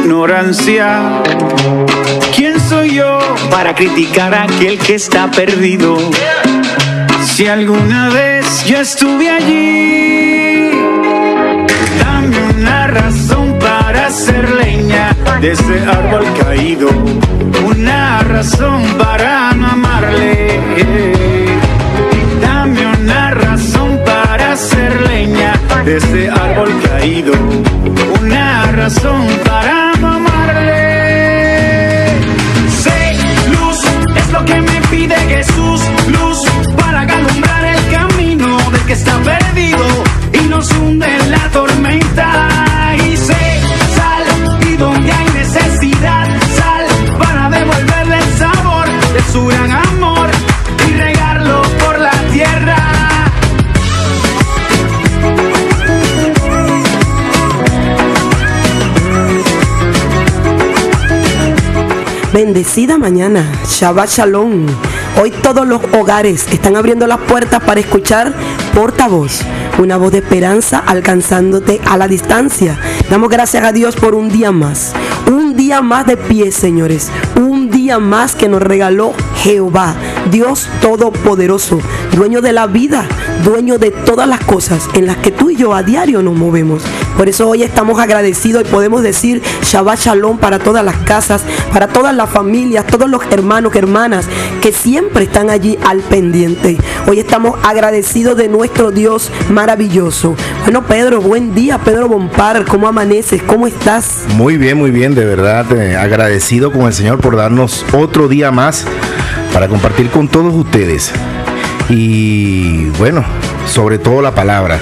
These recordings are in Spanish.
ignorancia. ¿Quién soy yo para criticar a aquel que está perdido? Si alguna vez yo estuve allí, dame una razón para hacer leña de ese árbol caído, una razón para no amarle. Dame una razón para hacer leña de ese árbol caído, una razón para Bendecida mañana, Shabbat Shalom. Hoy todos los hogares están abriendo las puertas para escuchar portavoz, una voz de esperanza alcanzándote a la distancia. Damos gracias a Dios por un día más, un día más de pie, señores, un día más que nos regaló Jehová, Dios Todopoderoso, dueño de la vida, dueño de todas las cosas en las que tú y yo a diario nos movemos. Por eso hoy estamos agradecidos y podemos decir Shabbat Shalom para todas las casas, para todas las familias, todos los hermanos, hermanas que siempre están allí al pendiente. Hoy estamos agradecidos de nuestro Dios maravilloso. Bueno, Pedro, buen día, Pedro Bompar, ¿cómo amaneces? ¿Cómo estás? Muy bien, muy bien, de verdad, eh, agradecido con el Señor por darnos otro día más para compartir con todos ustedes. Y bueno, sobre todo la palabra.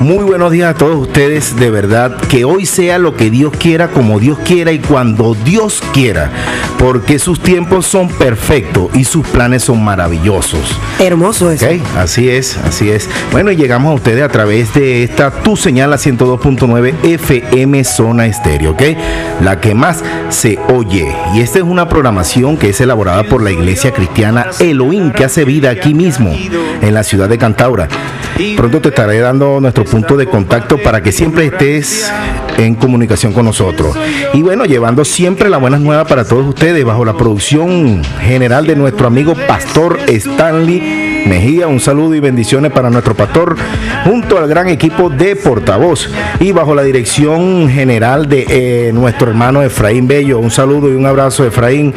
Muy buenos días a todos ustedes, de verdad, que hoy sea lo que Dios quiera, como Dios quiera y cuando Dios quiera, porque sus tiempos son perfectos y sus planes son maravillosos. Hermoso eso. Así es, así es. Bueno, y llegamos a ustedes a través de esta Tu Señal a 102.9 FM Zona Estéreo, ¿ok? La que más se oye. Y esta es una programación que es elaborada por la Iglesia Cristiana Elohim, que hace vida aquí mismo, en la ciudad de Cantaura. Pronto te estaré dando nuestro punto de contacto para que siempre estés en comunicación con nosotros. Y bueno, llevando siempre las buenas nuevas para todos ustedes bajo la producción general de nuestro amigo Pastor Stanley Mejía. Un saludo y bendiciones para nuestro pastor junto al gran equipo de portavoz y bajo la dirección general de eh, nuestro hermano Efraín Bello. Un saludo y un abrazo Efraín.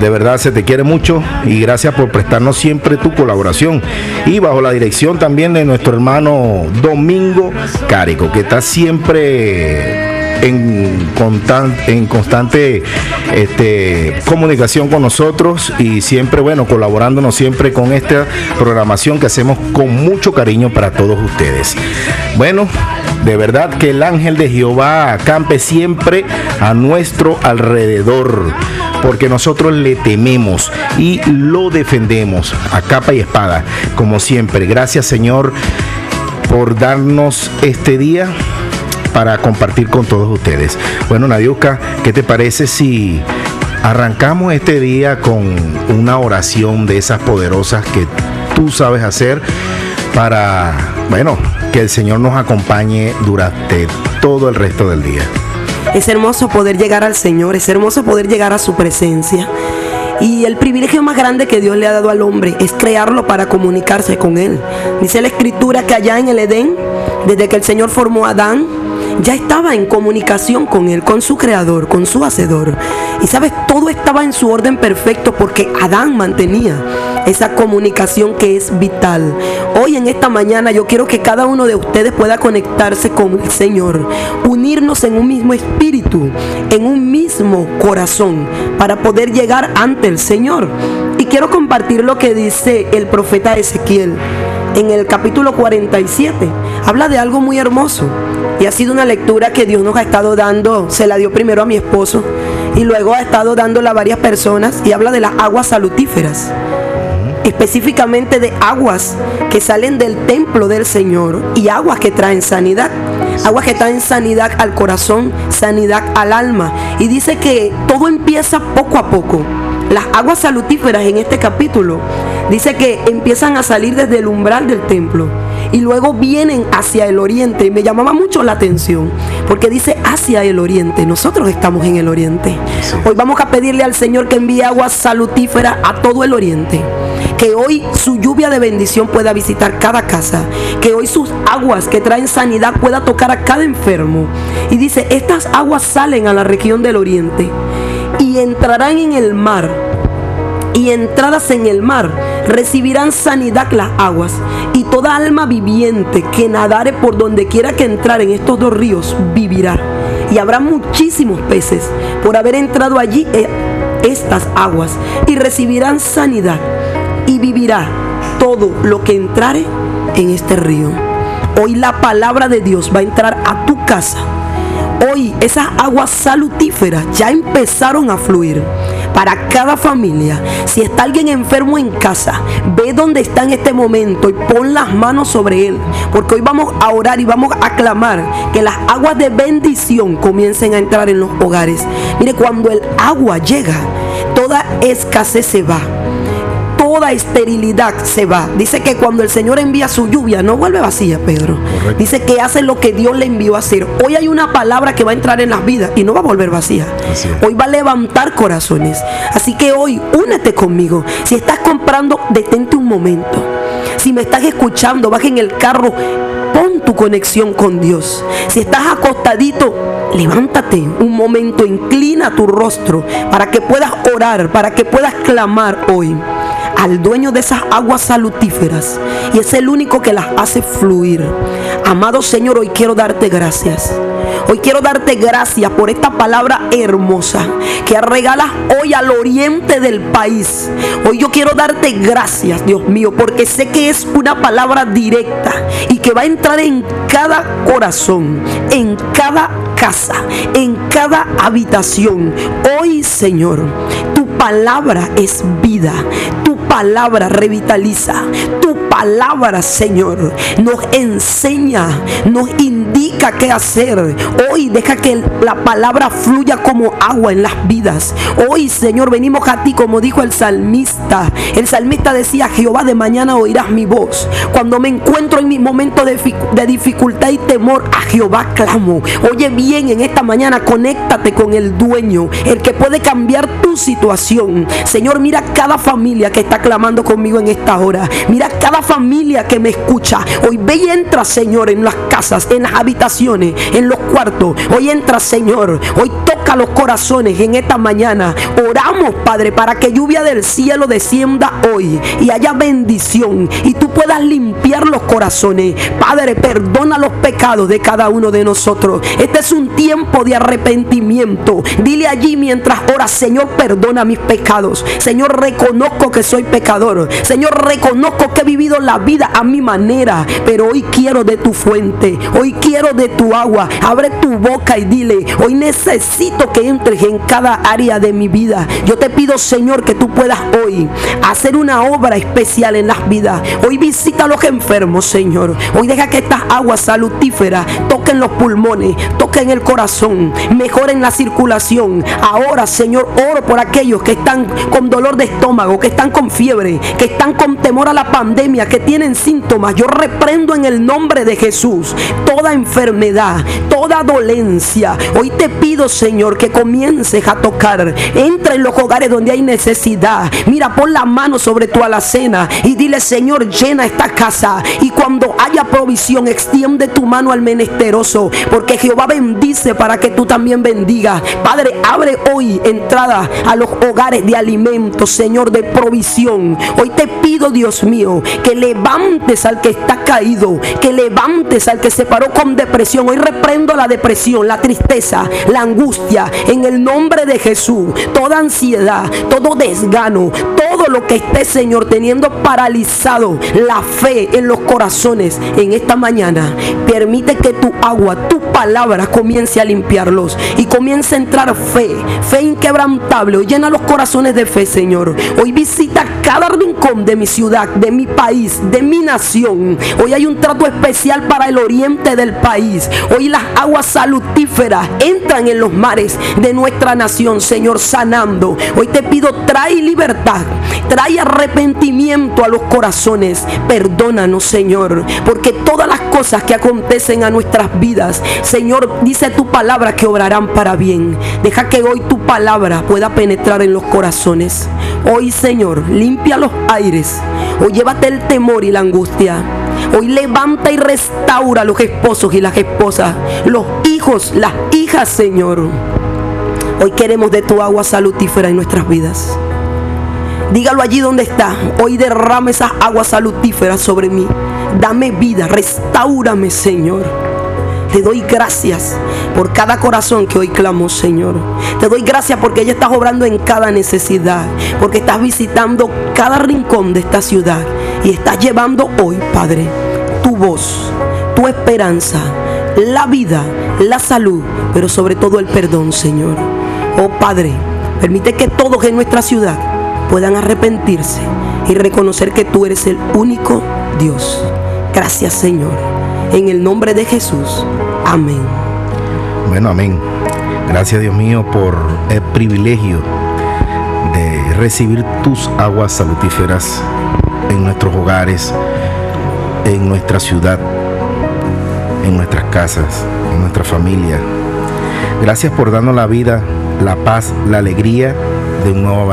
De verdad se te quiere mucho y gracias por prestarnos siempre tu colaboración. Y bajo la dirección también de nuestro hermano Domingo Cárico, que está siempre en, constan- en constante este, comunicación con nosotros y siempre, bueno, colaborándonos siempre con esta programación que hacemos con mucho cariño para todos ustedes. Bueno, de verdad que el ángel de Jehová acampe siempre a nuestro alrededor, porque nosotros le tememos y lo defendemos a capa y espada, como siempre. Gracias Señor por darnos este día para compartir con todos ustedes. Bueno, Nadiuska, ¿qué te parece si arrancamos este día con una oración de esas poderosas que tú sabes hacer para, bueno, que el Señor nos acompañe durante todo el resto del día? Es hermoso poder llegar al Señor, es hermoso poder llegar a su presencia. Y el privilegio más grande que Dios le ha dado al hombre es crearlo para comunicarse con Él. Dice la escritura que allá en el Edén, desde que el Señor formó a Adán, ya estaba en comunicación con Él, con su creador, con su hacedor. Y sabes, todo estaba en su orden perfecto porque Adán mantenía esa comunicación que es vital. Hoy en esta mañana yo quiero que cada uno de ustedes pueda conectarse con el Señor, unirnos en un mismo espíritu, en un mismo corazón, para poder llegar ante el Señor. Y quiero compartir lo que dice el profeta Ezequiel en el capítulo 47. Habla de algo muy hermoso. Y ha sido una lectura que Dios nos ha estado dando. Se la dio primero a mi esposo y luego ha estado dándola a varias personas. Y habla de las aguas salutíferas específicamente de aguas que salen del templo del Señor y aguas que traen sanidad. Aguas que traen sanidad al corazón, sanidad al alma. Y dice que todo empieza poco a poco. Las aguas salutíferas en este capítulo Dice que empiezan a salir desde el umbral del templo y luego vienen hacia el oriente. Y me llamaba mucho la atención porque dice hacia el oriente. Nosotros estamos en el oriente. Hoy vamos a pedirle al Señor que envíe agua salutífera a todo el oriente. Que hoy su lluvia de bendición pueda visitar cada casa. Que hoy sus aguas que traen sanidad pueda tocar a cada enfermo. Y dice, estas aguas salen a la región del oriente y entrarán en el mar. Y entradas en el mar recibirán sanidad las aguas. Y toda alma viviente que nadare por donde quiera que entrar en estos dos ríos vivirá. Y habrá muchísimos peces por haber entrado allí eh, estas aguas. Y recibirán sanidad. Y vivirá todo lo que entrare en este río. Hoy la palabra de Dios va a entrar a tu casa Hoy esas aguas salutíferas ya empezaron a fluir para cada familia. Si está alguien enfermo en casa, ve dónde está en este momento y pon las manos sobre él. Porque hoy vamos a orar y vamos a clamar que las aguas de bendición comiencen a entrar en los hogares. Mire, cuando el agua llega, toda escasez se va toda esterilidad se va. Dice que cuando el Señor envía su lluvia, no vuelve vacía, Pedro. Dice que hace lo que Dios le envió a hacer. Hoy hay una palabra que va a entrar en las vidas y no va a volver vacía. Hoy va a levantar corazones. Así que hoy únete conmigo. Si estás comprando, detente un momento. Si me estás escuchando, baja en el carro, pon tu conexión con Dios. Si estás acostadito, levántate un momento, inclina tu rostro para que puedas orar, para que puedas clamar hoy al dueño de esas aguas salutíferas y es el único que las hace fluir. Amado Señor, hoy quiero darte gracias. Hoy quiero darte gracias por esta palabra hermosa que regalas hoy al oriente del país. Hoy yo quiero darte gracias, Dios mío, porque sé que es una palabra directa y que va a entrar en cada corazón, en cada casa, en cada habitación. Hoy, Señor, tu palabra es vida. Palabra revitaliza. Tu palabra, Señor, nos enseña, nos indica qué hacer. Hoy deja que la palabra fluya como agua en las vidas. Hoy, Señor, venimos a ti como dijo el salmista. El salmista decía, Jehová, de mañana oirás mi voz. Cuando me encuentro en mi momento de, de dificultad y temor, a Jehová clamo. Oye bien, en esta mañana conéctate con el dueño, el que puede cambiar tu situación. Señor, mira cada familia que está clamando conmigo en esta hora. Mira cada familia que me escucha. Hoy ve y entra, Señor, en las casas, en las habitaciones, en los cuartos. Hoy entra, Señor. Hoy toca los corazones en esta mañana. Oramos, Padre, para que lluvia del cielo descienda hoy y haya bendición y tú puedas limpiar los corazones. Padre, perdona los pecados de cada uno de nosotros. Este es un tiempo de arrepentimiento. Dile allí mientras ora, Señor, perdona mis pecados. Señor, reconozco que soy pecador. Señor, reconozco que he vivido la vida a mi manera, pero hoy quiero de tu fuente. Hoy quiero de tu agua. Abre tu boca y dile, hoy necesito que entres en cada área de mi vida. Yo te pido, Señor, que tú puedas hoy hacer una obra especial en las vidas. Hoy visita a los enfermos, Señor. Hoy deja que estas aguas salutíferas toquen los pulmones, toquen el corazón, mejoren la circulación. Ahora, Señor, oro por aquellos que están con dolor de estómago, que están con fiebre, que están con temor a la pandemia, que tienen síntomas. Yo reprendo en el nombre de Jesús toda enfermedad, toda dolencia. Hoy te pido, Señor, que comiences a tocar. Entra en los hogares donde hay necesidad. Mira, pon la mano sobre tu alacena y dile, Señor, llena esta casa. Y cuando haya provisión, extiende tu mano al menesteroso, porque Jehová bendice para que tú también bendigas. Padre, abre hoy entrada a los hogares de alimentos, Señor, de provisión. Hoy te pido, Dios mío, que levantes al que está caído, que levantes al que se paró con depresión. Hoy reprendo la depresión, la tristeza, la angustia, en el nombre de Jesús. Toda ansiedad, todo desgano, todo lo que esté, Señor, teniendo paralizado la fe en los corazones en esta mañana. Permite que tu agua, tu palabra comience a limpiarlos y comience a entrar fe, fe inquebrantable. Hoy llena los corazones de fe, Señor. Hoy visita cada rincón de mi ciudad, de mi país, de mi nación. Hoy hay un trato especial para el oriente del país. Hoy las aguas salutíferas entran en los mares de nuestra nación, Señor, sanando. Hoy te pido, trae libertad, trae arrepentimiento a los corazones. Perdónanos, Señor, porque todas las cosas que acontecen a nuestras vidas, Señor, dice tu palabra que obrarán para bien. Deja que hoy tu palabra pueda penetrar en los corazones. Hoy, Señor, limpia los aires. Hoy llévate el temor y la angustia. Hoy levanta y restaura los esposos y las esposas, los hijos, las hijas, Señor. Hoy queremos de tu agua salutífera en nuestras vidas. Dígalo allí donde está. Hoy derrame esas aguas salutíferas sobre mí. Dame vida, restaurame, Señor. Te doy gracias por cada corazón que hoy clamo, Señor. Te doy gracias porque ella estás obrando en cada necesidad, porque estás visitando cada rincón de esta ciudad y estás llevando hoy, Padre, tu voz, tu esperanza, la vida, la salud, pero sobre todo el perdón, Señor. Oh Padre, permite que todos en nuestra ciudad puedan arrepentirse y reconocer que tú eres el único Dios. Gracias, Señor. En el nombre de Jesús. Amén. Bueno, amén. Gracias Dios mío por el privilegio de recibir tus aguas salutíferas en nuestros hogares, en nuestra ciudad, en nuestras casas, en nuestra familia. Gracias por darnos la vida, la paz, la alegría de un nuevo